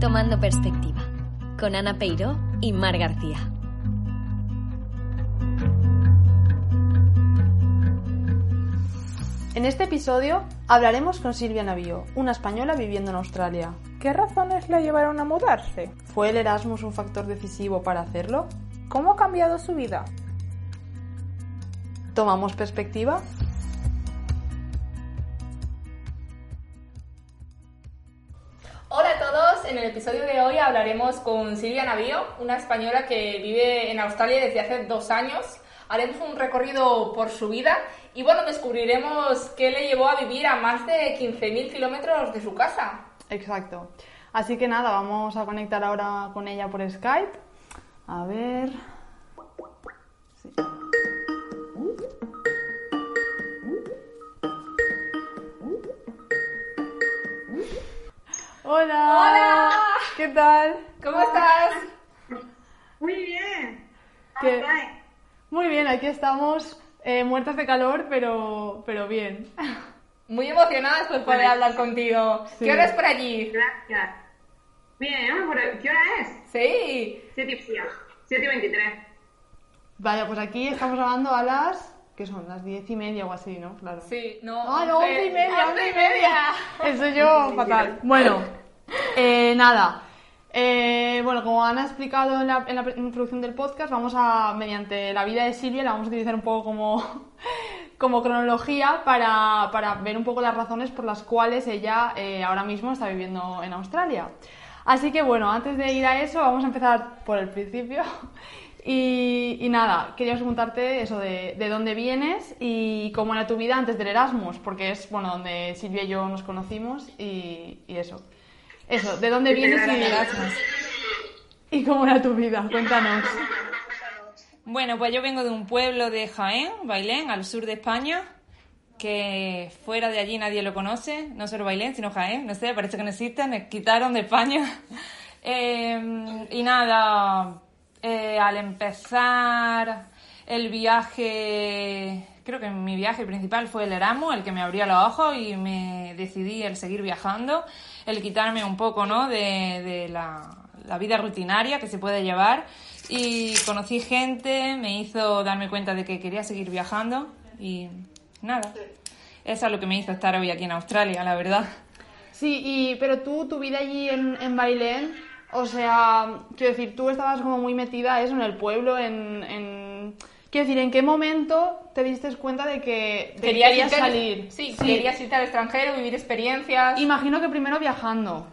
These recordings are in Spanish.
Tomando Perspectiva, con Ana Peiro y Mar García. En este episodio hablaremos con Silvia Navío, una española viviendo en Australia. ¿Qué razones la llevaron a mudarse? ¿Fue el Erasmus un factor decisivo para hacerlo? ¿Cómo ha cambiado su vida? ¿Tomamos perspectiva? En el episodio de hoy hablaremos con Silvia Navío, una española que vive en Australia desde hace dos años. Haremos un recorrido por su vida y bueno, descubriremos qué le llevó a vivir a más de 15.000 kilómetros de su casa. Exacto. Así que nada, vamos a conectar ahora con ella por Skype. A ver. Hola. Hola. ¿Qué tal? ¿Cómo estás? Muy bien. ¿Qué? Muy bien, aquí estamos eh, muertas de calor, pero, pero bien. Muy emocionadas por poder hablar contigo. Sí. ¿Qué hora es por allí? Gracias. Bien, ¿por- ¿qué hora es? Sí. 7 y 7 y 23. Vaya, pues aquí estamos grabando a las. ¿Qué son? Las diez y media o así, ¿no? Claro. Sí, no. ¡Ah, no! ¡Once y media! ¡Once ¡Once y media! Eso yo, fatal. Bueno, eh, nada. Eh, bueno, como Ana ha explicado en la, en la pre- introducción del podcast, vamos a, mediante la vida de Silvia, la vamos a utilizar un poco como, como cronología para, para ver un poco las razones por las cuales ella eh, ahora mismo está viviendo en Australia. Así que bueno, antes de ir a eso, vamos a empezar por el principio. Y, y nada, quería preguntarte eso de, de dónde vienes y cómo era tu vida antes del Erasmus, porque es bueno donde Silvia y yo nos conocimos y, y eso. Eso, ¿de dónde vienes y, y cómo era tu vida? Cuéntanos. Bueno, pues yo vengo de un pueblo de Jaén, Bailén, al sur de España, que fuera de allí nadie lo conoce, no solo Bailén, sino Jaén, no sé, parece que no existen, me quitaron de España. Eh, y nada, eh, al empezar el viaje, creo que mi viaje principal fue el Erasmus, el que me abrió los ojos y me decidí el seguir viajando, el quitarme un poco, ¿no?, de, la vida rutinaria que se puede llevar y conocí gente, me hizo darme cuenta de que quería seguir viajando y nada, eso es lo que me hizo estar hoy aquí en Australia, la verdad. Sí, y, pero tú, tu vida allí en, en Bailén, o sea, quiero decir, tú estabas como muy metida eso en el pueblo, en... en- Quiero decir, ¿en qué momento te diste cuenta de que, de que Querías irte salir? Sí, querías irte al extranjero, vivir experiencias. Imagino que primero viajando,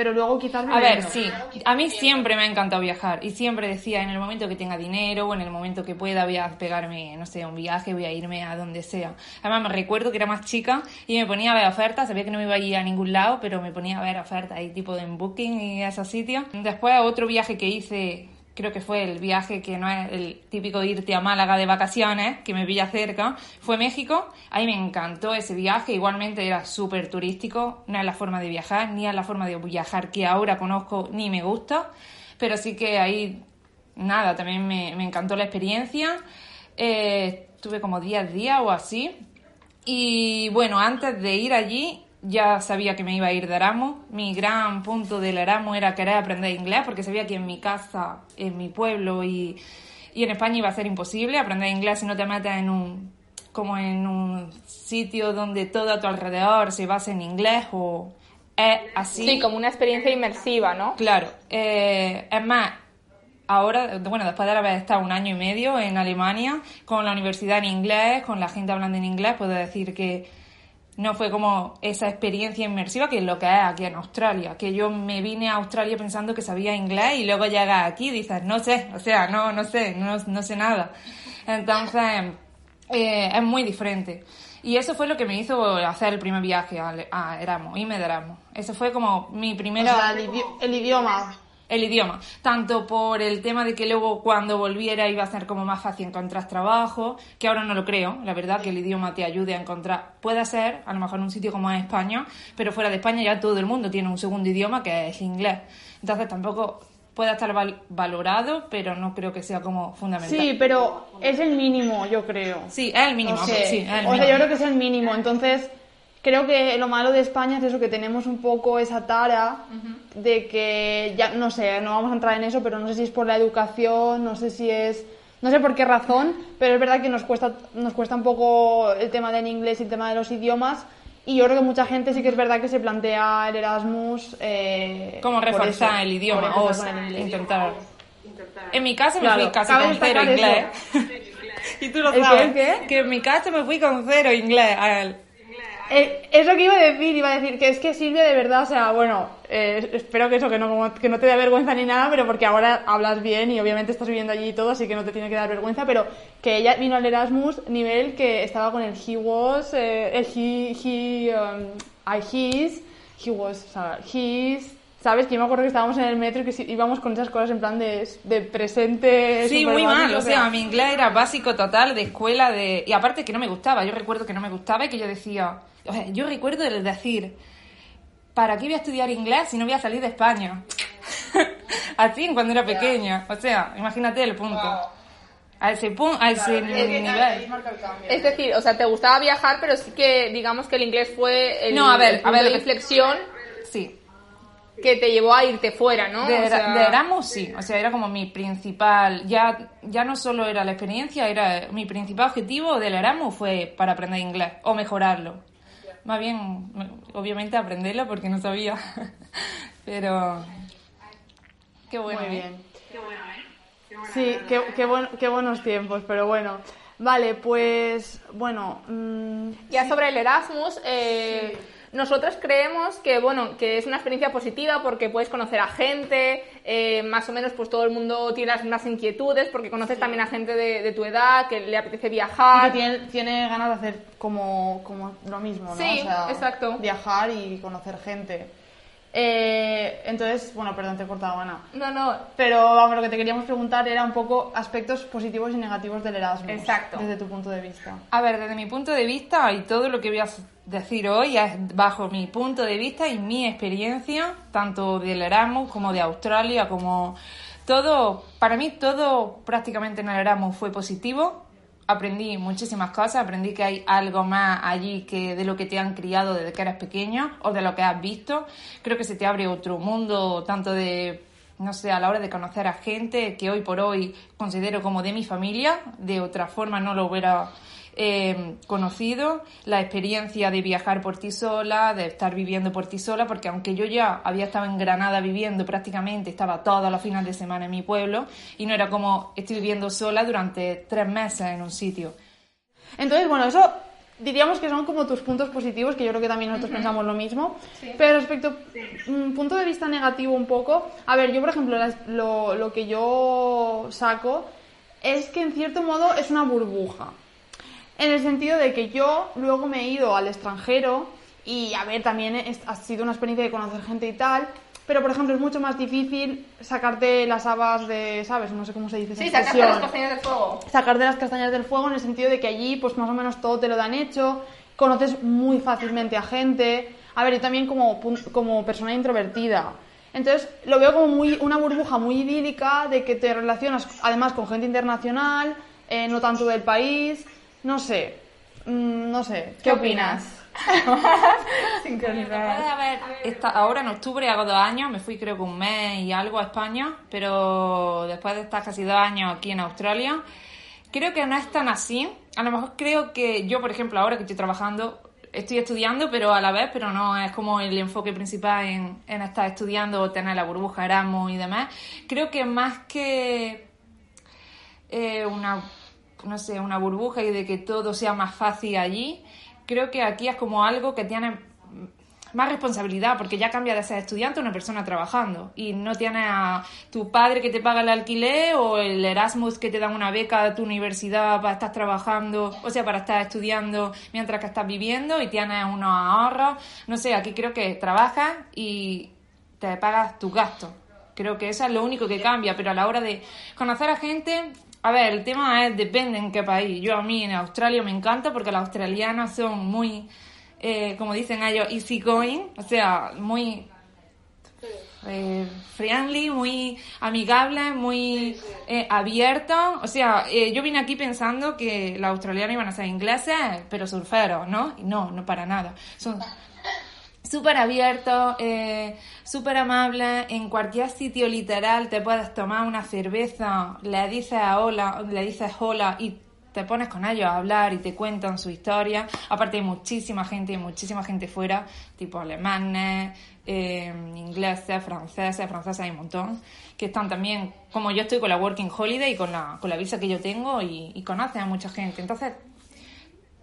pero luego quizás A ver, sí, a mí siempre me ha encantado viajar y siempre decía en el momento que tenga dinero o en el momento que pueda voy a pegarme, no sé, un viaje, voy a irme a donde sea. Además me recuerdo que era más chica y me ponía a ver ofertas, sabía que no me iba a ir a ningún lado, pero me ponía a ver ofertas ahí tipo en Booking y esos sitios. Después otro viaje que hice, creo que fue el viaje que no es el típico irte a Málaga de vacaciones, que me pilla cerca, fue México. Ahí me encantó ese viaje, igualmente era súper turístico, no es la forma de viajar, ni es la forma de viajar que ahora conozco ni me gusta, pero sí que ahí, nada, también me, me encantó la experiencia. Eh, estuve como 10 días o así. Y bueno, antes de ir allí ya sabía que me iba a ir de Erasmus. Mi gran punto del Erasmus era querer aprender inglés porque sabía que en mi casa, en mi pueblo y, y en España iba a ser imposible aprender inglés si no te metes en un como en un sitio donde todo a tu alrededor se basa en inglés o es así. Sí, como una experiencia inmersiva, ¿no? Claro, eh, es más, ahora, bueno, después de haber estado un año y medio en Alemania, con la universidad en inglés, con la gente hablando en inglés, puedo decir que no fue como esa experiencia inmersiva que es lo que es aquí en Australia, que yo me vine a Australia pensando que sabía inglés y luego llegas aquí y dices, no sé, o sea, no, no sé, no, no sé nada. Entonces, eh, es muy diferente. Y eso fue lo que me hizo hacer el primer viaje a, a irme de Erasmus. Eso fue como mi primera... el idioma. El idioma, tanto por el tema de que luego cuando volviera iba a ser como más fácil encontrar trabajo, que ahora no lo creo, la verdad, que el idioma te ayude a encontrar, puede ser, a lo mejor en un sitio como España, pero fuera de España ya todo el mundo tiene un segundo idioma que es inglés, entonces tampoco puede estar val- valorado, pero no creo que sea como fundamental. Sí, pero es el mínimo, yo creo. Sí, es el mínimo, O sea, sí, es el o sea, mínimo. yo creo que es el mínimo. Entonces, creo que lo malo de España es eso, que tenemos un poco esa tara de que, ya no sé, no vamos a entrar en eso, pero no sé si es por la educación, no sé si es, no sé por qué razón, pero es verdad que nos cuesta, nos cuesta un poco el tema del inglés y el tema de los idiomas. Y yo creo que mucha gente sí que es verdad que se plantea el Erasmus. Eh, Como reforzar eso, el idioma o reforzar el inglés. intentar. En mi caso me Claro, fui casi con cero inglés. y tú lo ¿El qué, sabes. el qué? Que en mi caso me fui con cero inglés a él. Eh, es lo que iba a decir, iba a decir que es que Silvia de verdad, o sea, bueno, eh, espero que eso, que no, que no te dé vergüenza ni nada, pero porque ahora hablas bien y obviamente estás viviendo allí y todo, así que no te tiene que dar vergüenza, pero que ella vino al Erasmus nivel que estaba con el he was, eh, el he, he, um, I his, he was, o sea, his, ¿sabes? Que yo me acuerdo que estábamos en el metro y que sí- íbamos con esas cosas en plan de, de presente. Sí, muy mal, o sea, mi inglés era básico total de escuela de y aparte que no me gustaba, yo recuerdo que no me gustaba y que yo decía, o sea, yo recuerdo el decir, ¿para qué voy a estudiar inglés si no voy a salir de España? Así en cuando era pequeña, o sea, imagínate el punto. A ese punto, a ese nivel. Es decir, o sea, te gustaba viajar, pero sí que digamos que el inglés fue el, No, a ver, el a ver, de reflexión Sí, que te llevó a irte fuera, ¿no? De, O sea, de Erasmus sí, o sea, era como mi principal, ya, ya no solo era la experiencia, era mi principal objetivo del Erasmus fue para aprender inglés o mejorarlo. Más bien, me- obviamente aprenderlo porque no sabía, pero qué bueno. Muy ¿eh? bien. Sí, qué, qué, buen- qué buenos tiempos, pero bueno. Vale, pues bueno, mm, Ya sobre el Erasmus, eh, nosotros creemos que bueno que es una experiencia positiva porque puedes conocer a gente, eh, más o menos pues todo el mundo tiene las mismas inquietudes porque conoces también a gente de, de tu edad que le apetece y que viajar. tiene, tiene ganas de hacer como, como lo mismo, ¿no? Sí, exacto. Viajar y conocer gente. Eh, entonces, bueno, perdón, te he cortado, Ana. No, no, Pero vamos, lo que te queríamos preguntar era un poco aspectos positivos y negativos del Erasmus. Exacto. Desde tu punto de vista. A ver, desde mi punto de vista, y todo lo que voy a decir hoy es bajo mi punto de vista y mi experiencia, tanto del Erasmus como de Australia, como todo, para mí todo prácticamente en el Erasmus fue positivo. Aprendí muchísimas cosas, aprendí que hay algo más allí que de lo que te han criado desde que eres pequeño o de lo que has visto. Creo que se te abre otro mundo, tanto de no sé, a la hora de conocer a gente que hoy por hoy considero como de mi familia, de otra forma no lo hubiera eh, conocido, la experiencia de viajar por ti sola, de estar viviendo por ti sola, porque aunque yo ya había estado en Granada viviendo prácticamente, estaba todos los fines de semana en mi pueblo y no era como estoy viviendo sola durante tres meses en un sitio. Entonces, bueno, eso diríamos que son como tus puntos positivos, que yo creo que también nosotros pensamos lo mismo. Pero respecto un punto de vista negativo un poco, a ver, yo por ejemplo, lo, lo que yo saco es que en cierto modo es una burbuja. En el sentido de que yo luego me he ido al extranjero y, a ver, también es- ha sido una experiencia de conocer gente y tal, pero por ejemplo es mucho más difícil sacarte las habas de, ¿sabes? No sé cómo se dice sí, expresión las castañas del fuego. sacar de las castañas del fuego en el sentido de que allí pues más o menos todo te lo dan hecho, conoces muy fácilmente a gente. A ver, yo también como, como persona introvertida. Entonces lo veo como muy, una burbuja muy idílica de que te relacionas además con gente internacional, eh, no tanto del país, no sé, Mm, no sé, ¿qué, ¿Qué opinas? De haber esta- ahora en octubre hago dos años, me fui creo que un mes y algo a España, pero después de estar casi dos años aquí en Australia, creo que no es tan así. A lo mejor creo que yo, por ejemplo, ahora que estoy trabajando, estoy estudiando, pero a la vez, pero no es como el enfoque principal en, en estar estudiando o tener la burbuja Erasmus y demás. Creo que más que eh, una, no sé, una burbuja y de que todo sea más fácil allí, creo que aquí es como algo que tiene más responsabilidad porque ya cambia de ser estudiante a una persona trabajando y no tienes a tu padre que te paga el alquiler o el Erasmus que te dan una beca de tu universidad para estar trabajando, o sea, para estar estudiando mientras que estás viviendo y tienes unos ahorros. No sé, aquí creo que trabajas y te pagas tus gastos. Creo que eso es lo único que cambia, pero a la hora de conocer a gente, a ver, el tema es depende en qué país. Yo a mí en Australia me encanta porque las australianas son muy, eh, como dicen ellos, easy going, o sea, muy eh, friendly, muy amigable, muy eh, abierto. O sea, eh, yo vine aquí pensando que los australianos iban a ser ingleses, pero surferos, ¿no? No, no para nada. Son súper abiertos, eh, súper amables. En cualquier sitio literal te puedes tomar una cerveza, le dices hola, le dices hola y te pones con ellos a hablar y te cuentan su historia. Aparte hay muchísima gente, muchísima gente fuera, tipo alemanes, eh, ingleses, franceses, franceses hay un montón, que están también, como yo estoy con la Working Holiday y con la, con la visa que yo tengo y, y conocen a mucha gente. Entonces,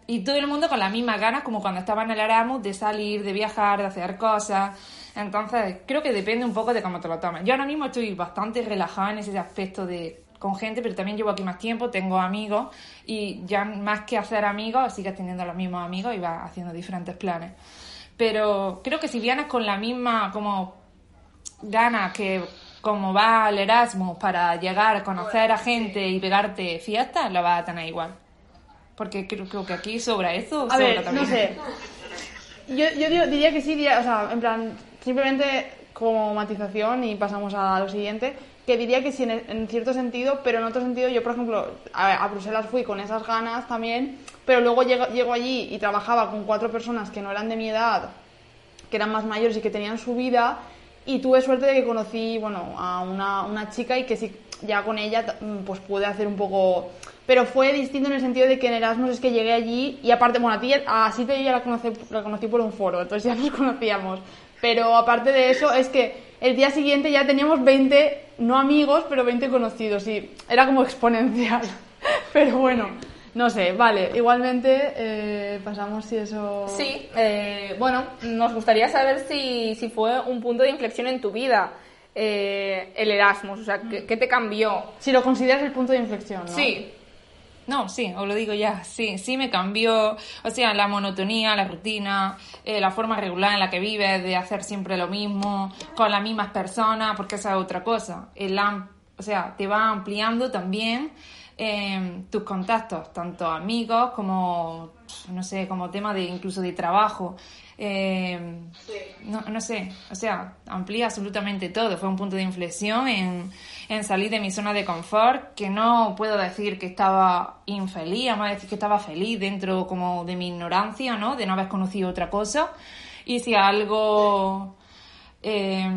y todo el mundo con las mismas ganas como cuando estaba en el Erasmus de salir, de viajar, de hacer cosas. Entonces, creo que depende un poco de cómo te lo tomes. Yo ahora mismo estoy bastante relajada en ese aspecto de con gente, pero también llevo aquí más tiempo, tengo amigos y ya más que hacer amigos, sigues teniendo los mismos amigos y vas haciendo diferentes planes. Pero creo que si vienes con la misma como ganas que como va al Erasmus para llegar, conocer a gente y pegarte fiestas, lo vas a tener igual. Porque creo, creo que aquí sobra eso. A sobra ver, también. no sé. Yo, yo digo- diría que sí, diría, o sea, en plan, simplemente como matización y pasamos a lo siguiente, que diría que sí en, en cierto sentido, pero en otro sentido, yo por ejemplo, a, a Bruselas fui con esas ganas también, pero luego llego, llego allí y trabajaba con cuatro personas que no eran de mi edad, que eran más mayores y que tenían su vida, y tuve suerte de que conocí, bueno, a una, una chica y que sí, ya con ella mm, pues pude hacer un poco... Pero fue distinto en el sentido de que en Erasmus es que llegué allí y aparte, bueno, a ti, a yo ya la conocí, la conocí por un foro, entonces ya nos conocíamos. Pero aparte de eso es que el día siguiente ya teníamos 20, no amigos, pero 20 conocidos y era como exponencial. Pero bueno, no sé, vale, igualmente eh, pasamos si eso... Sí, eh, bueno, nos gustaría saber si, si fue un punto de inflexión en tu vida eh, el Erasmus, o sea, ¿qué, qué te cambió? Si lo consideras el punto de inflexión, ¿no? Sí, No, sí, os lo digo ya, sí, sí me cambió, o sea, la monotonía, la rutina, eh, la forma regular en la que vives, de hacer siempre lo mismo, con las mismas personas, porque esa es otra cosa. El, o sea, te va ampliando también eh, tus contactos, tanto amigos como, no sé, como tema de incluso de trabajo. Eh, no, no sé, o sea, amplía absolutamente todo. Fue un punto de inflexión en, en salir de mi zona de confort, que no puedo decir que estaba infeliz, vamos a decir que estaba feliz dentro como de mi ignorancia, ¿no? De no haber conocido otra cosa. Y si algo, eh,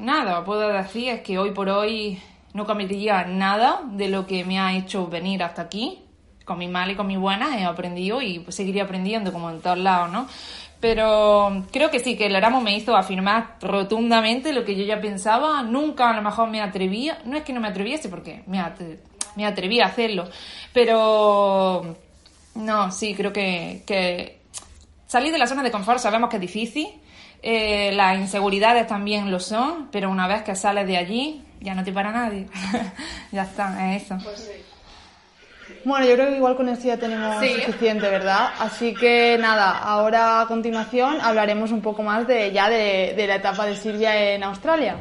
nada, puedo decir es que hoy por hoy no cambiaría nada de lo que me ha hecho venir hasta aquí. Con mi mal y con mi buena he aprendido y pues seguiría aprendiendo como en todos lados, ¿no? Pero creo que sí, que el Erasmus me hizo afirmar rotundamente lo que yo ya pensaba. Nunca a lo mejor me atrevía, no es que no me atreviese porque me, atre- me atreví a hacerlo, pero no, sí, creo que salir de la zona de confort sabemos que es difícil. Eh, las inseguridades también lo son, pero una vez que sales de allí, ya no te para nadie. ya está, es eso. Bueno, yo creo que igual con esto ya tenemos Sí. suficiente, ¿verdad? Así que nada, ahora a continuación hablaremos un poco más de ya de, de la etapa de Silvia en Australia.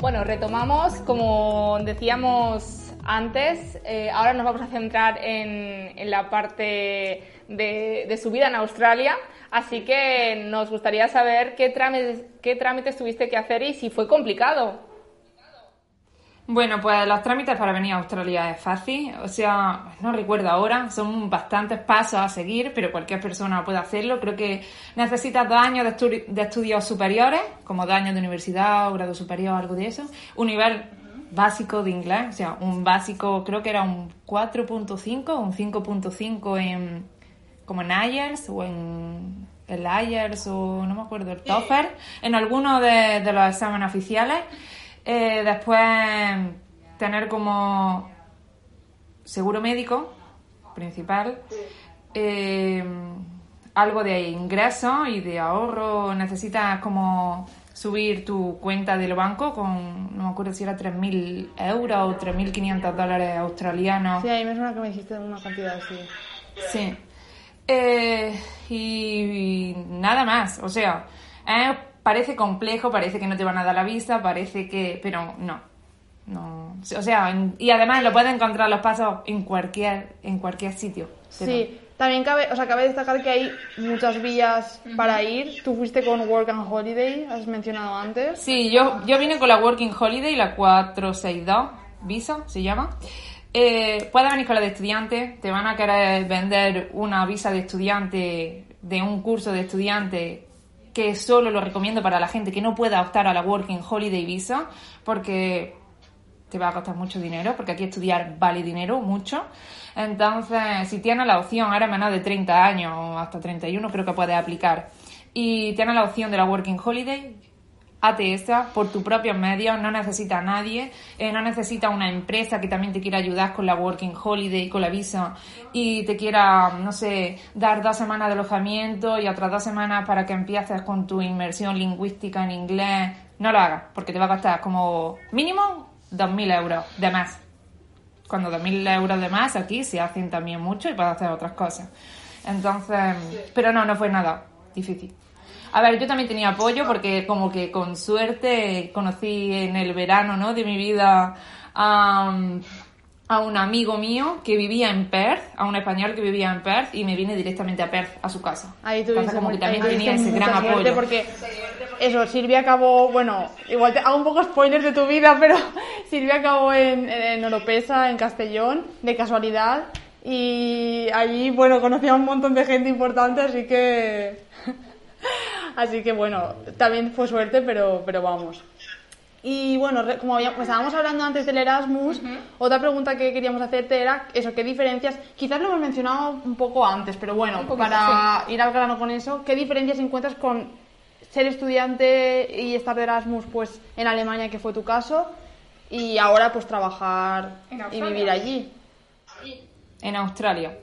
Bueno, retomamos, como decíamos antes, eh, ahora nos vamos a centrar en, la parte de, su vida en Australia, así que nos gustaría saber qué trámites, tuviste que hacer y si fue complicado. Bueno, pues los trámites para venir a Australia es fácil, o sea, no recuerdo ahora, son bastantes pasos a seguir, pero cualquier persona puede hacerlo. Creo que necesitas dos años de estudios superiores, como dos años de universidad o grado superior, algo de eso. Un nivel básico de inglés, o sea, un básico, creo que era un 4.5 o un 5.5 en, como en IELTS o en el IELTS o no me acuerdo, el TOEFL, en alguno de, de los exámenes oficiales. Eh, después tener como seguro médico principal, eh, algo de ingreso y de ahorro. Necesitas como subir tu cuenta del banco con, no me acuerdo si era 3.000 euros o 3.500 dólares australianos. Sí, a mí me suena que me dijiste una cantidad así. Sí. Eh, y, nada más, o sea, eh, parece complejo, parece que no te van a dar la visa, parece que... pero no. No, o sea, en- y además lo puedes encontrar los pasos en cualquier en cualquier sitio. Sí, También cabe, o sea, cabe destacar que hay muchas vías para ir. Tú fuiste con Work and Holiday, has mencionado antes. Sí, yo, yo vine con la Working Holiday, la 462 Visa se llama. Eh, puedes venir con la de estudiante, te van a querer vender una visa de estudiante, de un curso de estudiante que solo lo recomiendo para la gente que no pueda optar a la Working Holiday Visa, porque te va a costar mucho dinero, porque aquí estudiar vale dinero, mucho. Entonces, si tienes la opción, ahora menos de 30 años, hasta 31 creo que puedes aplicar, y tienes la opción de la Working Holiday, hazte esa por tus propios medios, no necesita a nadie, eh, no necesita una empresa que también te quiera ayudar con la Working Holiday, con la visa, y te quiera, no sé, dar dos semanas de alojamiento y otras dos semanas para que empieces con tu inmersión lingüística en inglés. No lo hagas, porque te va a costar como mínimo 2.000 euros de más. Cuando 2.000 euros de más aquí se hacen también mucho y puedes hacer otras cosas. Entonces, pero no, no fue nada difícil. A ver, yo también tenía apoyo porque como que con suerte conocí en el verano, ¿no? De mi vida a, a un amigo mío que vivía en Perth, a un español que vivía en Perth y me vine directamente a Perth, a su casa. Ahí tuviste, como que también ahí tenía ese gran apoyo. Porque eso, Silvia acabó, bueno, igual te hago un poco spoilers de tu vida, pero Silvia acabó en, en Oropesa, en Castellón, de casualidad. Y allí, bueno, conocía a un montón de gente importante, así que. así que bueno, también fue suerte, pero, pero vamos. Y bueno, como había- estábamos hablando antes del Erasmus, otra pregunta que queríamos hacerte era eso, ¿qué diferencias? Quizás lo hemos mencionado un poco antes, pero bueno, para ir al grano con eso, ¿qué diferencias encuentras con ser estudiante y estar de Erasmus pues en Alemania, que fue tu caso, y ahora pues trabajar y vivir allí? en Australia.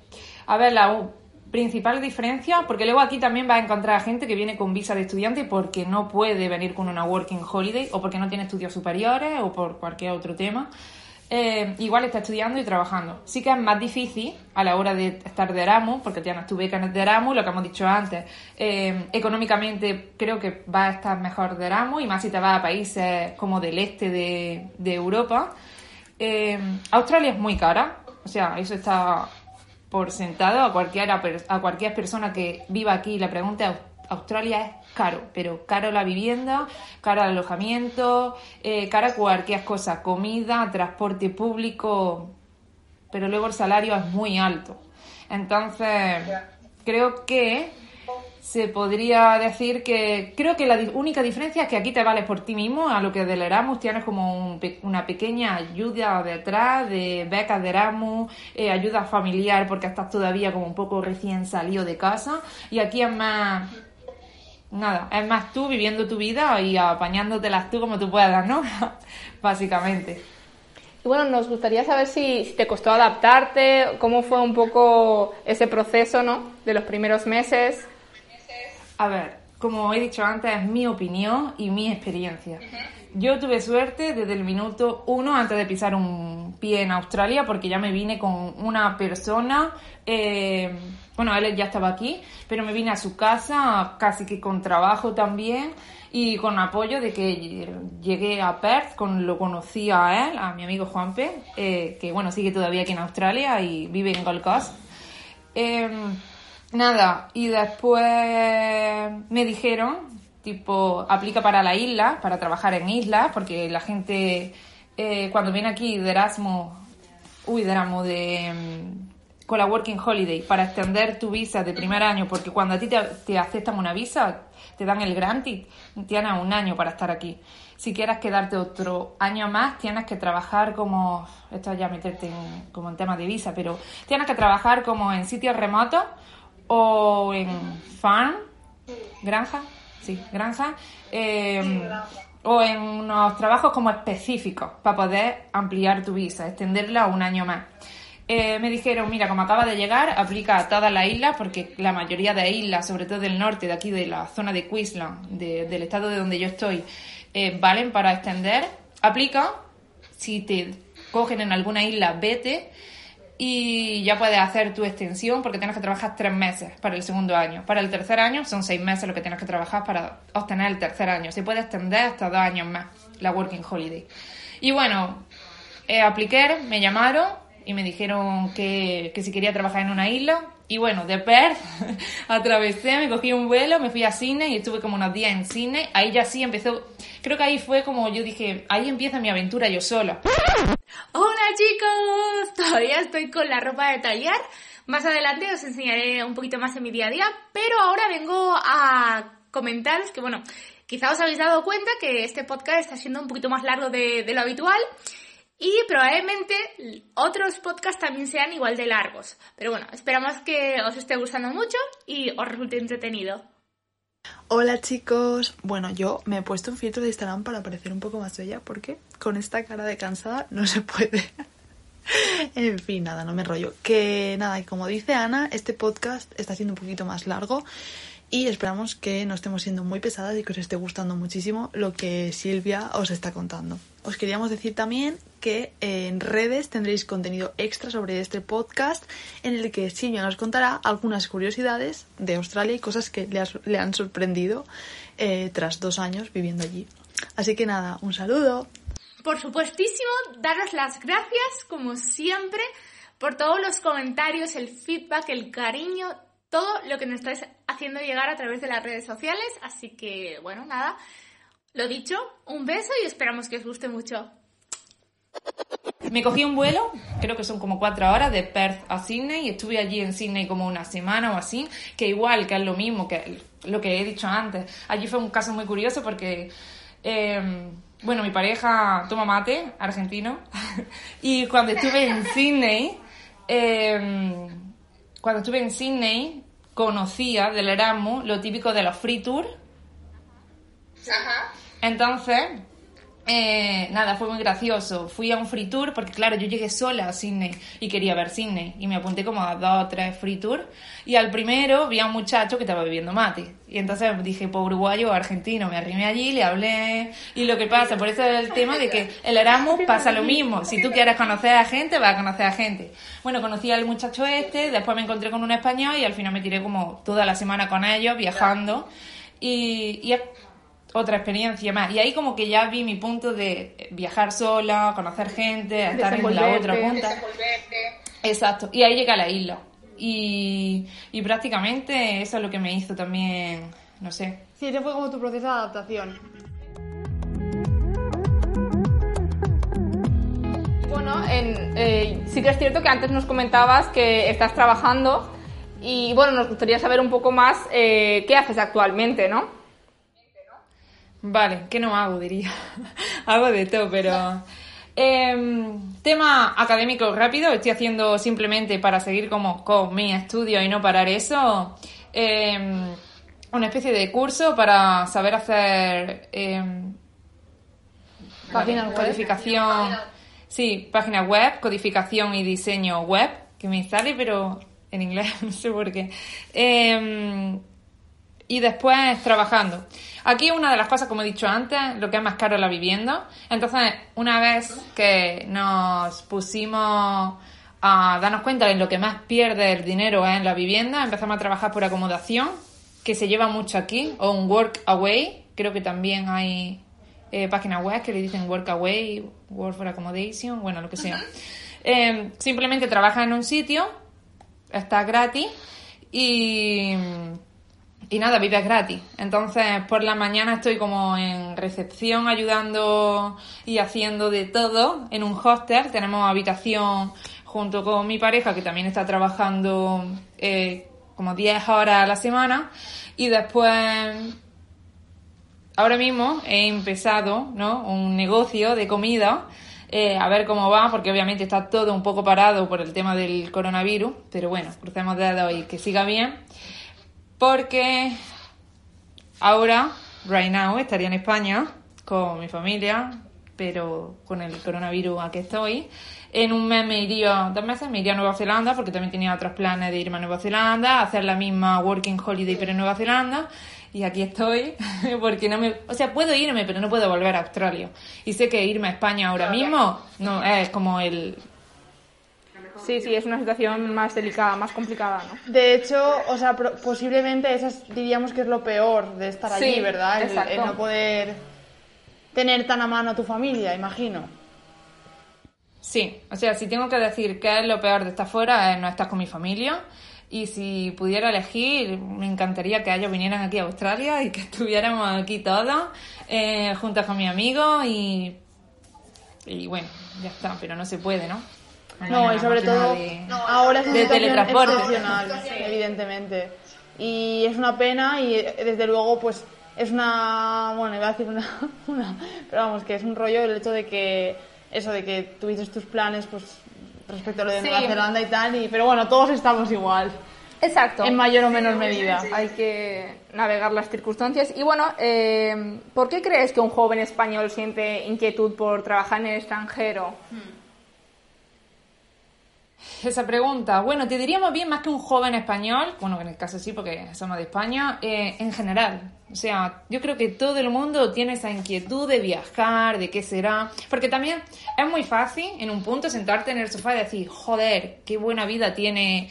A ver, la u- principal diferencia, porque luego aquí también vas a encontrar a gente que viene con visa de estudiante porque no puede venir con una working holiday o porque no tiene estudios superiores o por cualquier otro tema. Eh, igual está estudiando y trabajando. Sí que es más difícil a la hora de estar de Erasmus, porque tienes tu beca de Erasmus, lo que hemos dicho antes. Eh, económicamente creo que va a estar mejor de Erasmus y más si te vas a países como del este de, Europa. Eh, Australia es muy cara, o sea, eso está por sentado. A, cualquiera, per- a cualquier persona que viva aquí y le pregunte, "Au- Australia es caro, pero caro la vivienda, caro el alojamiento, eh, cara cualquier cosa, comida, transporte público, pero luego el salario es muy alto. Entonces, creo que se podría decir que creo que la única diferencia es que aquí te vales por ti mismo, a lo que del Erasmus tienes como un una pequeña ayuda detrás de becas de Erasmus, eh, ayuda familiar porque estás todavía como un poco recién salido de casa y aquí es más nada, es más tú viviendo tu vida y apañándotelas tú como tú puedas, ¿no? Básicamente. Y bueno, nos gustaría saber si, si te costó adaptarte, cómo fue un poco ese proceso, ¿no? De los primeros meses. A ver, como he dicho antes, es mi opinión y mi experiencia. Yo tuve suerte desde el minuto uno antes de pisar un pie en Australia porque ya me vine con una persona, eh, bueno, él ya estaba aquí, pero me vine a su casa casi que con trabajo también y con apoyo de que llegué a Perth, con, lo conocí a él, a mi amigo Juanpe, eh, que bueno, sigue todavía aquí en Australia y vive en Gold Coast. Em, nada, y después me dijeron, tipo, aplica para la isla, para trabajar en islas, porque la gente eh, cuando viene aquí de Erasmus, uy, de Erasmus, de, em, con la Working Holiday, para extender tu visa de primer año, porque cuando a ti te, te aceptan una visa, te dan el grant y tienes un año para estar aquí. Si quieres quedarte otro año más, tienes que trabajar como, esto ya meterte en, como en tema de visa, pero tienes que trabajar como en sitios remotos o en farm, granja, sí, granja, eh, o en unos trabajos como específicos para poder ampliar tu visa, extenderla un año más. Eh, me dijeron, mira, como acaba de llegar, aplica a todas las islas, porque la mayoría de islas, sobre todo del norte, de aquí de la zona de Queensland, de- del estado de donde yo estoy, eh, valen para extender. Aplica, si te cogen en alguna isla, vete y ya puedes hacer tu extensión porque tienes que trabajar tres meses para el segundo año. Para el tercer año son seis meses lo que tienes que trabajar para obtener el tercer año. Se puede extender hasta dos años más la Working Holiday. Y bueno, eh, apliqué, me llamaron y me dijeron que, que si quería trabajar en una isla Y bueno, de Perth atravesé, me cogí un vuelo, me fui a Sydney y estuve como unos días en Sydney. Ahí ya sí empezó, creo que ahí fue como yo dije, ahí empieza mi aventura yo sola. Hola chicos, todavía estoy con la ropa de tallar. Más adelante os enseñaré un poquito más en mi día a día, pero ahora vengo a comentaros que, bueno, quizá os habéis dado cuenta que este podcast está siendo un poquito más largo de, de lo habitual y probablemente otros podcasts también sean igual de largos. Pero bueno, esperamos que os esté gustando mucho y os resulte entretenido. Hola chicos, bueno yo me he puesto un filtro de Instagram para parecer un poco más bella porque con esta cara de cansada no se puede. en fin, nada, no me rollo. Que nada, y como dice Ana, este podcast está siendo un poquito más largo y esperamos que no estemos siendo muy pesadas y que os esté gustando muchísimo lo que Silvia os está contando. Os queríamos decir también que en redes tendréis contenido extra sobre este podcast en el que Silvia nos contará algunas curiosidades de Australia y cosas que le han sorprendido eh, tras dos años viviendo allí. Así que nada, un saludo. Por supuestísimo, daros las gracias, como siempre, por todos los comentarios, el feedback, el cariño, todo lo que nos estáis haciendo llegar a través de las redes sociales. Así que, bueno, nada, lo dicho, un beso y esperamos que os guste mucho. Me cogí un vuelo, creo que son como cuatro horas, de Perth a Sydney y estuve allí en Sydney como una semana o así, que igual, que es lo mismo que lo que he dicho antes. Allí fue un caso muy curioso porque, eh, bueno, mi pareja toma mate, argentino, y cuando estuve en Sydney, eh, cuando estuve en Sydney, conocía del Erasmus lo típico de los free tours, Ajá. entonces, eh, nada, fue muy gracioso. Fui a un free tour porque, claro, yo llegué sola a Sydney y quería ver Sydney. Y me apunté como a dos o tres free tours. Y al primero vi a un muchacho que estaba bebiendo mate. Y entonces dije, pues uruguayo o argentino. Me arrimé allí, le hablé. Y lo que pasa, por eso es el tema de que el Erasmus pasa lo mismo. Si tú quieres conocer a gente, vas a conocer a gente. Bueno, conocí al muchacho este, después me encontré con un español y al final me tiré como toda la semana con ellos viajando. Y, otra experiencia más. Y ahí como que ya vi mi punto de viajar sola, conocer gente, estar en la otra punta. Exacto. Y ahí llegué a la isla. Y, y prácticamente eso es lo que me hizo también, no sé. Sí, ese fue como tu proceso de adaptación. Bueno, en- eh, sí que es cierto que antes nos comentabas que estás trabajando y bueno, nos gustaría saber un poco más eh, qué haces actualmente, ¿no? Vale, ¿qué no hago? Diría. hago de todo, pero... Em, tema académico rápido, estoy haciendo simplemente para seguir como con mi estudio y no parar eso, em, una especie de curso para saber hacer em, Páginas web. codificación, sí, página web, codificación y diseño web, que me sale pero en inglés, no sé por qué. Em, y después trabajando. Aquí una de las cosas, como he dicho antes, lo que es más caro es la vivienda. Entonces, una vez que nos pusimos a darnos cuenta de lo que más pierde el dinero es en la vivienda, empezamos a trabajar por acomodación, que se lleva mucho aquí, o un work away. Creo que también hay eh, páginas web que le dicen work away, work for accommodation, bueno, lo que sea. Eh, simplemente trabajas en un sitio, está gratis y, y nada, vives gratis. Entonces, por la mañana estoy como en recepción ayudando y haciendo de todo en un hostel. Tenemos habitación junto con mi pareja que también está trabajando eh, como 10 horas a la semana y después ahora mismo he empezado ¿no? un negocio de comida, eh, a ver cómo va, porque obviamente está todo un poco parado por el tema del coronavirus, pero bueno, crucemos dedos y que siga bien, porque ahora, right now, estaría en España con mi familia, pero con el coronavirus aquí estoy. En un mes me iría, dos meses me iría a Nueva Zelanda, porque también tenía otros planes de irme a Nueva Zelanda, hacer la misma working holiday pero en Nueva Zelanda. Y aquí estoy, porque no me, o sea, puedo irme, pero no puedo volver a Australia. Y sé que irme a España ahora mismo, no, es como el, Sí, sí, es una situación más delicada, más complicada, ¿no? De hecho, o sea, posiblemente eso es- diríamos que es lo peor de estar allí, Sí, ¿verdad? El, exacto. el no poder tener tan a mano a tu familia, imagino. Sí, o sea, si tengo que decir qué es lo peor de estar fuera es no estar con mi familia. Y si pudiera elegir, me encantaría que ellos vinieran aquí a Australia y que estuviéramos aquí todos, eh, juntas con mi amigo y, y bueno, ya está, pero no se puede, ¿no? No, y sobre todo, de- ahora es una de situación teletransporte. excepcional, evidentemente. Y es una pena y eh, desde luego, pues, es una, bueno, iba a decir una, una- pero vamos, que es un rollo el hecho de que, eso, de que tuvieses tus planes, pues, respecto a lo de Sí. Nueva Zelanda y tal, y, pero bueno, todos estamos igual, Exacto. en mayor o menor medida. Hay que navegar las circunstancias. Y bueno, eh, ¿por qué crees que un joven español siente inquietud por trabajar en el extranjero? Esa pregunta, bueno, te diríamos bien más que un joven español, bueno, en el caso sí, porque somos de España, eh, en general. O sea, yo creo que todo el mundo tiene esa inquietud de viajar, de qué será. Porque también es muy fácil en un punto sentarte en el sofá y decir, joder, qué buena vida tiene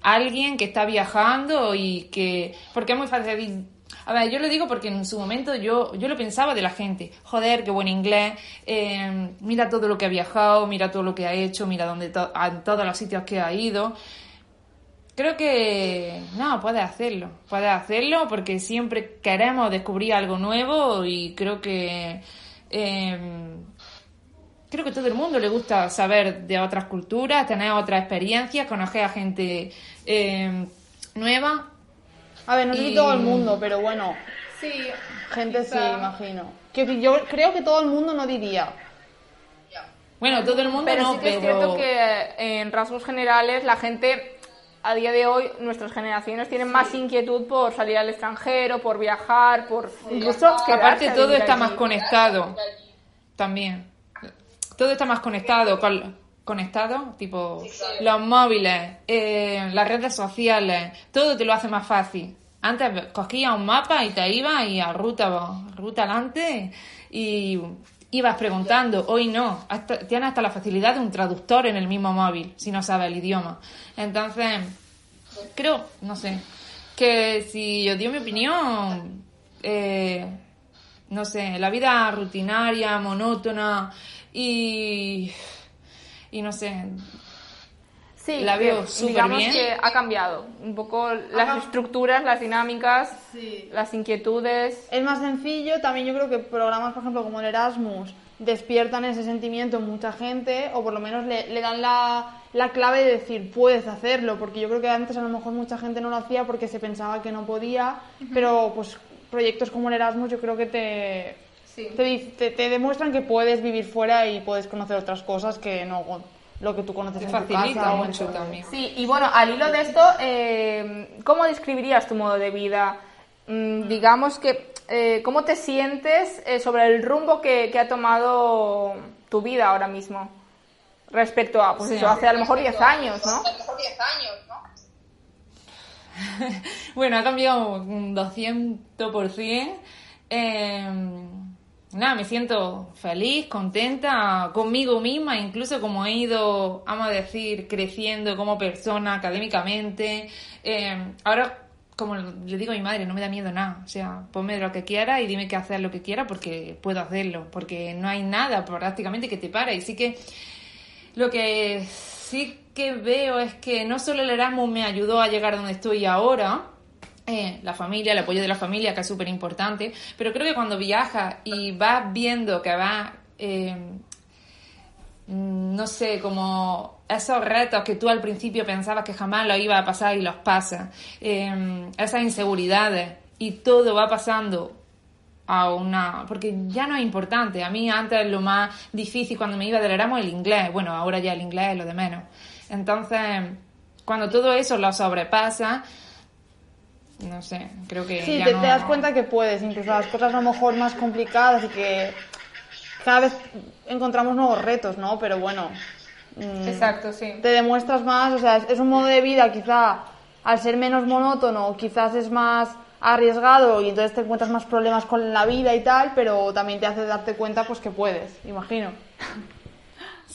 alguien que está viajando y que... Porque es muy fácil decir, a ver, yo lo digo porque en su momento yo, yo lo pensaba de la gente. Joder, qué buen inglés. eh, mira todo lo que ha viajado, mira todo lo que ha hecho, mira dónde to- a todos los sitios que ha ido. Creo que no, puedes hacerlo. Puedes hacerlo porque siempre queremos descubrir algo nuevo y creo que eh, creo que todo el mundo le gusta saber de otras culturas, tener otras experiencias, conocer a gente eh, nueva. A ver, no sé si Y- todo el mundo, pero bueno, Sí, gente sí, Quizá. imagino. Que yo creo que todo el mundo no diría. Bueno, todo el mundo pero no, sí que es pero cierto que eh, en rasgos generales la gente a día de hoy nuestras generaciones tienen más inquietud por salir al extranjero, por viajar, por incluso aparte todo está allí. más conectado también todo está más conectado con conectado tipo los móviles eh, las redes sociales todo te lo hace más fácil. Antes cogías un mapa y te ibas y a ruta ruta adelante y ibas preguntando. Hoy no hasta, tienes hasta la facilidad de un traductor en el mismo móvil si no sabes el idioma. Entonces creo no sé que si yo dio mi opinión eh, no sé, la vida rutinaria, monótona y, y no sé, Sí, La veo súper digamos bien. que ha cambiado un poco las estructuras, las dinámicas, las inquietudes. Es más sencillo, también yo creo que programas, por ejemplo, como el Erasmus, despiertan ese sentimiento en mucha gente, o por lo menos le, le dan la, la clave de decir, puedes hacerlo, porque yo creo que antes a lo mejor mucha gente no lo hacía porque se pensaba que no podía, pero pues proyectos como el Erasmus yo creo que te, Sí. te, te- te demuestran que puedes vivir fuera y puedes conocer otras cosas que no lo que tú conoces te en tu facilita casa en mucho tu- también. Sí, y bueno, al hilo de esto, eh, ¿cómo describirías tu modo de vida? Mm, digamos que, eh, ¿cómo te sientes eh, sobre el rumbo que, que ha tomado tu vida ahora mismo? Respecto a, pues Sí. eso, hace a lo mejor 10 años, ¿no? Bueno, ha cambiado un 200%. Eh, nada, me siento feliz, contenta conmigo misma, incluso como he ido, vamos a decir, creciendo como persona académicamente. Eh, ahora, como le digo a mi madre, no me da miedo nada. O sea, ponme lo que quiera y dime que hacer lo que quiera porque puedo hacerlo, porque no hay nada prácticamente que te pare. Y sí que lo que sí que veo es que no solo el Erasmus me ayudó a llegar donde estoy ahora, eh, la familia, el apoyo de la familia, que es súper importante, pero creo que cuando viajas y vas viendo que vas, eh, no sé, como esos retos que tú al principio pensabas que jamás los iba a pasar y los pasas, eh, esas inseguridades y todo va pasando a una porque ya no es importante. A mí antes lo más difícil cuando me iba del Erasmus el inglés. Bueno ahora ya el inglés es lo de menos. Entonces cuando todo eso lo sobrepasa no sé creo que Sí, ya te, no- te das cuenta que puedes, incluso las cosas a lo mejor más complicadas y que cada vez encontramos nuevos retos, ¿no? Pero bueno, mm, Exacto, sí. te demuestras más, o sea, es, es un modo de vida quizá al ser menos monótono, quizás es más arriesgado y entonces te encuentras más problemas con la vida y tal, pero también te hace darte cuenta pues que puedes, imagino.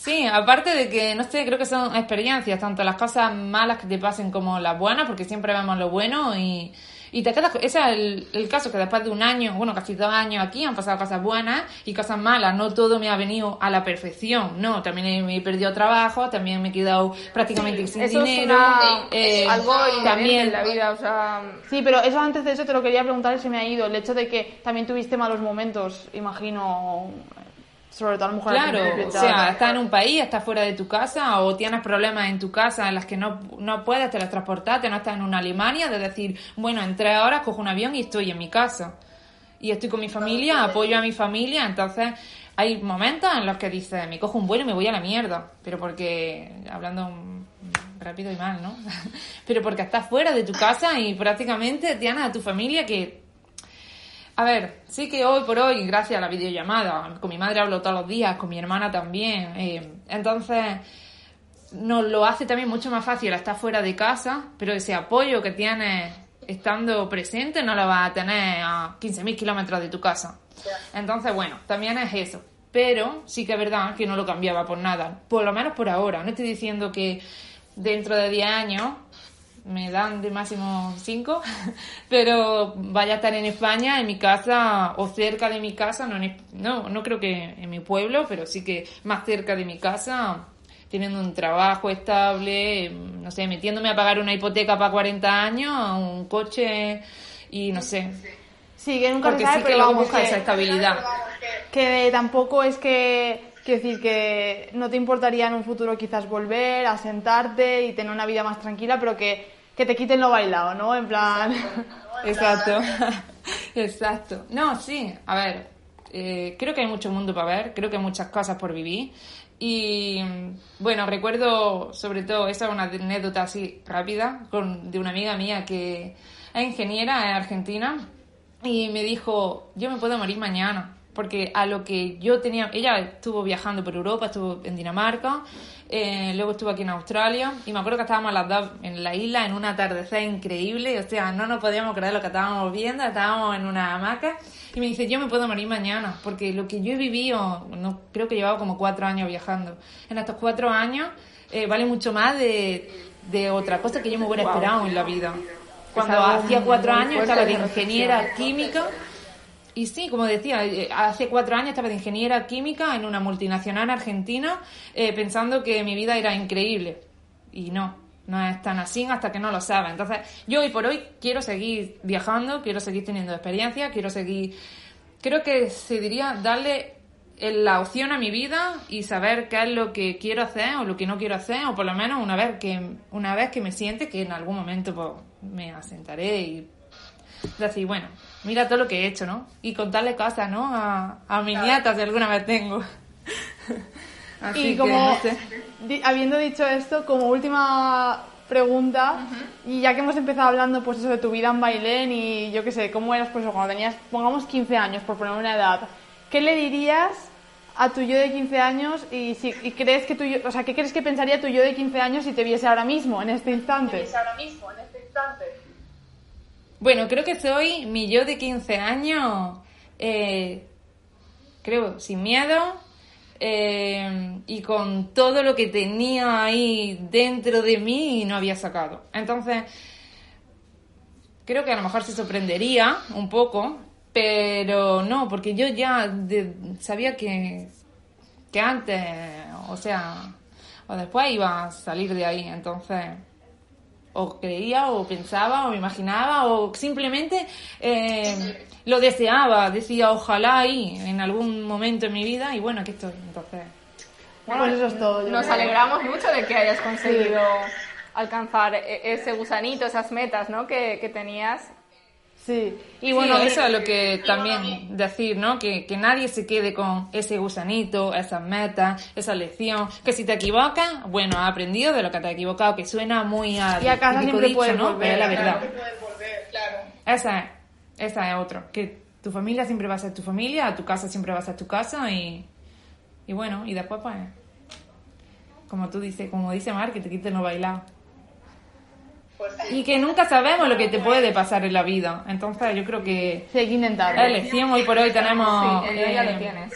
Sí, aparte de que, no sé, creo que son experiencias, tanto las cosas malas que te pasen como las buenas, porque siempre vemos lo bueno y, Y te quedas, ese es el, el caso que después de un año, bueno, casi dos años aquí, han pasado cosas buenas y cosas malas. No todo me ha venido a la perfección, no. También he, me he perdido trabajo, también me he quedado prácticamente sin Eso es dinero. una- eh, algo inherente también en la vida, o sea... Sí, pero eso antes de eso te lo quería preguntar y se me ha ido. El hecho de que también tuviste malos momentos, imagino, sobre todo a lo mejor Claro, o sea, estás en un país, estás fuera de tu casa o tienes problemas en tu casa en las que no, no puedes teletransportarte, no estás en una Alemania, de decir, bueno, en tres horas cojo un avión y estoy en mi casa. Y estoy con mi familia, apoyo a mi familia, entonces hay momentos en los que dices, me cojo un vuelo y me voy a la mierda, pero porque, hablando rápido y mal, ¿no? pero porque estás fuera de tu casa y prácticamente tienes a tu familia que a ver, sí que hoy por hoy, gracias a la videollamada, con mi madre hablo todos los días, con mi hermana también. eh, entonces, nos lo hace también mucho más fácil estar fuera de casa, pero ese apoyo que tienes estando presente no lo vas a tener a 15.000 kilómetros de tu casa. Entonces, bueno, también es eso. Pero sí que es verdad que no lo cambiaba por nada, por lo menos por ahora. No estoy diciendo que dentro de 10 años me dan de máximo 5, pero vaya a estar en España, en mi casa o cerca de mi casa, no, en no, no creo que en mi pueblo, pero sí que más cerca de mi casa, teniendo un trabajo estable, no sé, metiéndome a pagar una hipoteca para 40 años, un coche y no sé. Sí, que nunca Porque sabe, sí que pero vamos, busca que- esa estabilidad. que tampoco es que quiero decir que no te importaría en un futuro quizás volver a sentarte y tener una vida más tranquila, pero que, que te quiten lo bailado, ¿no? En plan... Exacto, exacto. No, sí, a ver, eh, creo que hay mucho mundo para ver, creo que hay muchas cosas por vivir. Y bueno, recuerdo sobre todo, esa es una anécdota así rápida, con, de una amiga mía que es ingeniera, es argentina, y me dijo, yo me puedo morir mañana, porque a lo que yo tenía, ella estuvo viajando por Europa, estuvo en Dinamarca, eh, luego estuvo aquí en Australia, y me acuerdo que estábamos las dos en la isla en un atardecer increíble, o sea, no nos podíamos creer lo que estábamos viendo, estábamos en una hamaca, y me dice, yo me puedo morir mañana, porque lo que yo he vivido, no, creo que llevaba como cuatro años viajando, en estos cuatro años eh, vale mucho más de, de otra cosa que yo me hubiera esperado en la vida. Cuando hacía cuatro años estaba de ingeniera química y sí, como decía, eh, hace cuatro años estaba de ingeniera química en una multinacional argentina eh, pensando que mi vida era increíble. Y no, no es tan así hasta que no lo sabes. Entonces, yo hoy por hoy quiero seguir viajando, quiero seguir teniendo experiencia, quiero seguir... Creo que se diría darle el- la opción a mi vida y saber qué es lo que quiero hacer o lo que no quiero hacer, o por lo menos una vez que, una vez que me siente que en algún momento pues, me asentaré y decir, bueno, mira todo lo que he hecho, ¿no? Y contarle cosas, ¿no? A, a mis nietas, si alguna vez tengo. Así y que, como, no sé. di- habiendo dicho esto, como última pregunta, y ya que hemos empezado hablando pues eso de tu vida en Bailén y yo qué sé, cómo eras pues cuando tenías, pongamos 15 años, por poner una edad, ¿qué le dirías a tu yo de 15 años y, si, y crees que tu yo- o sea, qué crees que pensaría tu yo de 15 años si te viese ahora mismo, en este instante? Bueno, creo que soy mi yo de 15 años, eh, creo, sin miedo eh, y con todo lo que tenía ahí dentro de mí y no había sacado. Entonces, creo que a lo mejor se sorprendería un poco, pero no, porque yo ya sabía que, que antes, o sea, o después iba a salir de ahí, entonces o creía o pensaba o me imaginaba o simplemente eh, lo deseaba, decía ojalá ahí en algún momento en mi vida y bueno, aquí estoy, entonces... Bueno, pues eso es todo. Nos creo. alegramos mucho de que hayas conseguido alcanzar e- ese gusanito, esas metas, ¿no? Que, que tenías. Sí. Y bueno, eso es lo que también decir, ¿no? Que, que nadie se quede con ese gusanito, esas metas, esa lección. Que si te equivocas, bueno, has aprendido de lo que te has equivocado, que suena muy a Y a casa siempre dicho, puedes ¿no? volver, Pero es la claro. verdad. Esa es, esa es otra. Que tu familia siempre va a ser tu familia, tu casa siempre va a ser tu casa y, y bueno, y después pues, como tú dices, como dice Mar, que te quiten lo bailado. Y que nunca sabemos lo que te puede pasar en la vida. Entonces yo creo que sí, hay que intentarlo. es lección. Hoy por hoy tenemos... Sí, el ya eh, lo tienes.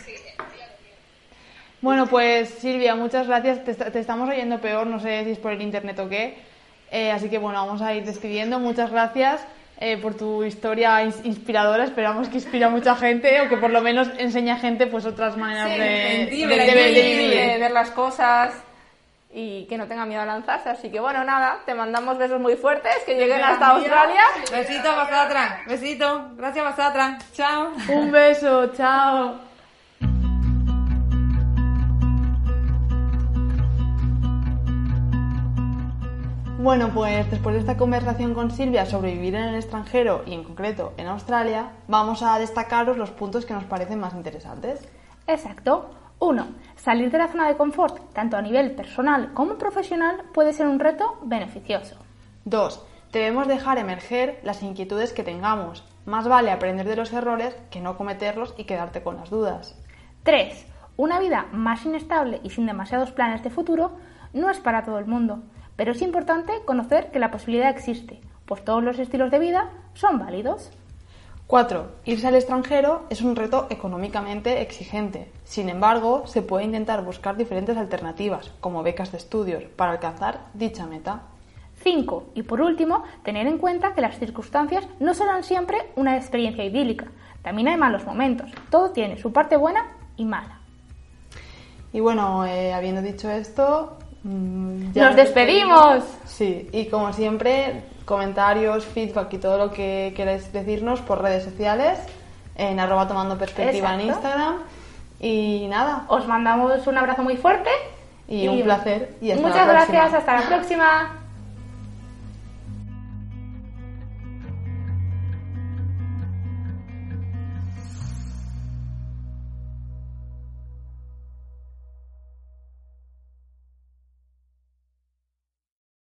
Bueno, pues Silvia, muchas gracias. Te, te estamos oyendo peor, no sé si es por el internet o qué. Eh, así que bueno, vamos a ir despidiendo. Muchas gracias. eh, por tu historia ins- inspiradora. Esperamos que inspire a mucha gente o que por lo menos enseñe a gente pues otras maneras Sí, de, de- de, de- de vivir, vivir. de ver las cosas y que no tenga miedo a lanzarse. Así que bueno, nada, te mandamos besos muy fuertes, que lleguen hasta Australia. Besito, vosotras. Besito. Gracias. Chao. Un beso, chao. Bueno, pues después de esta conversación con Silvia sobre vivir en el extranjero y en concreto en Australia, vamos a destacaros los puntos que nos parecen más interesantes. Exacto. 1. Salir de la zona de confort, tanto a nivel personal como profesional, puede ser un reto beneficioso. 2. Debemos dejar emerger las inquietudes que tengamos. Más vale aprender de los errores que no cometerlos y quedarte con las dudas. 3. Una vida más inestable y sin demasiados planes de futuro no es para todo el mundo, pero es importante conocer que la posibilidad existe, pues todos los estilos de vida son válidos. 4. Irse al extranjero es un reto económicamente exigente. Sin embargo, se puede intentar buscar diferentes alternativas, como becas de estudios, para alcanzar dicha meta. 5. Y por último, tener en cuenta que las circunstancias no serán siempre una experiencia idílica. También hay malos momentos. Todo tiene su parte buena y mala. Y bueno, eh, habiendo dicho esto, mm, ¡Nos despedimos! Sí, y como siempre, comentarios, feedback y todo lo que queráis decirnos por redes sociales, en arroba tomando perspectiva en. Instagram. Y nada, Os mandamos un abrazo muy fuerte. y un placer. Y hasta Muchas la gracias, hasta la próxima.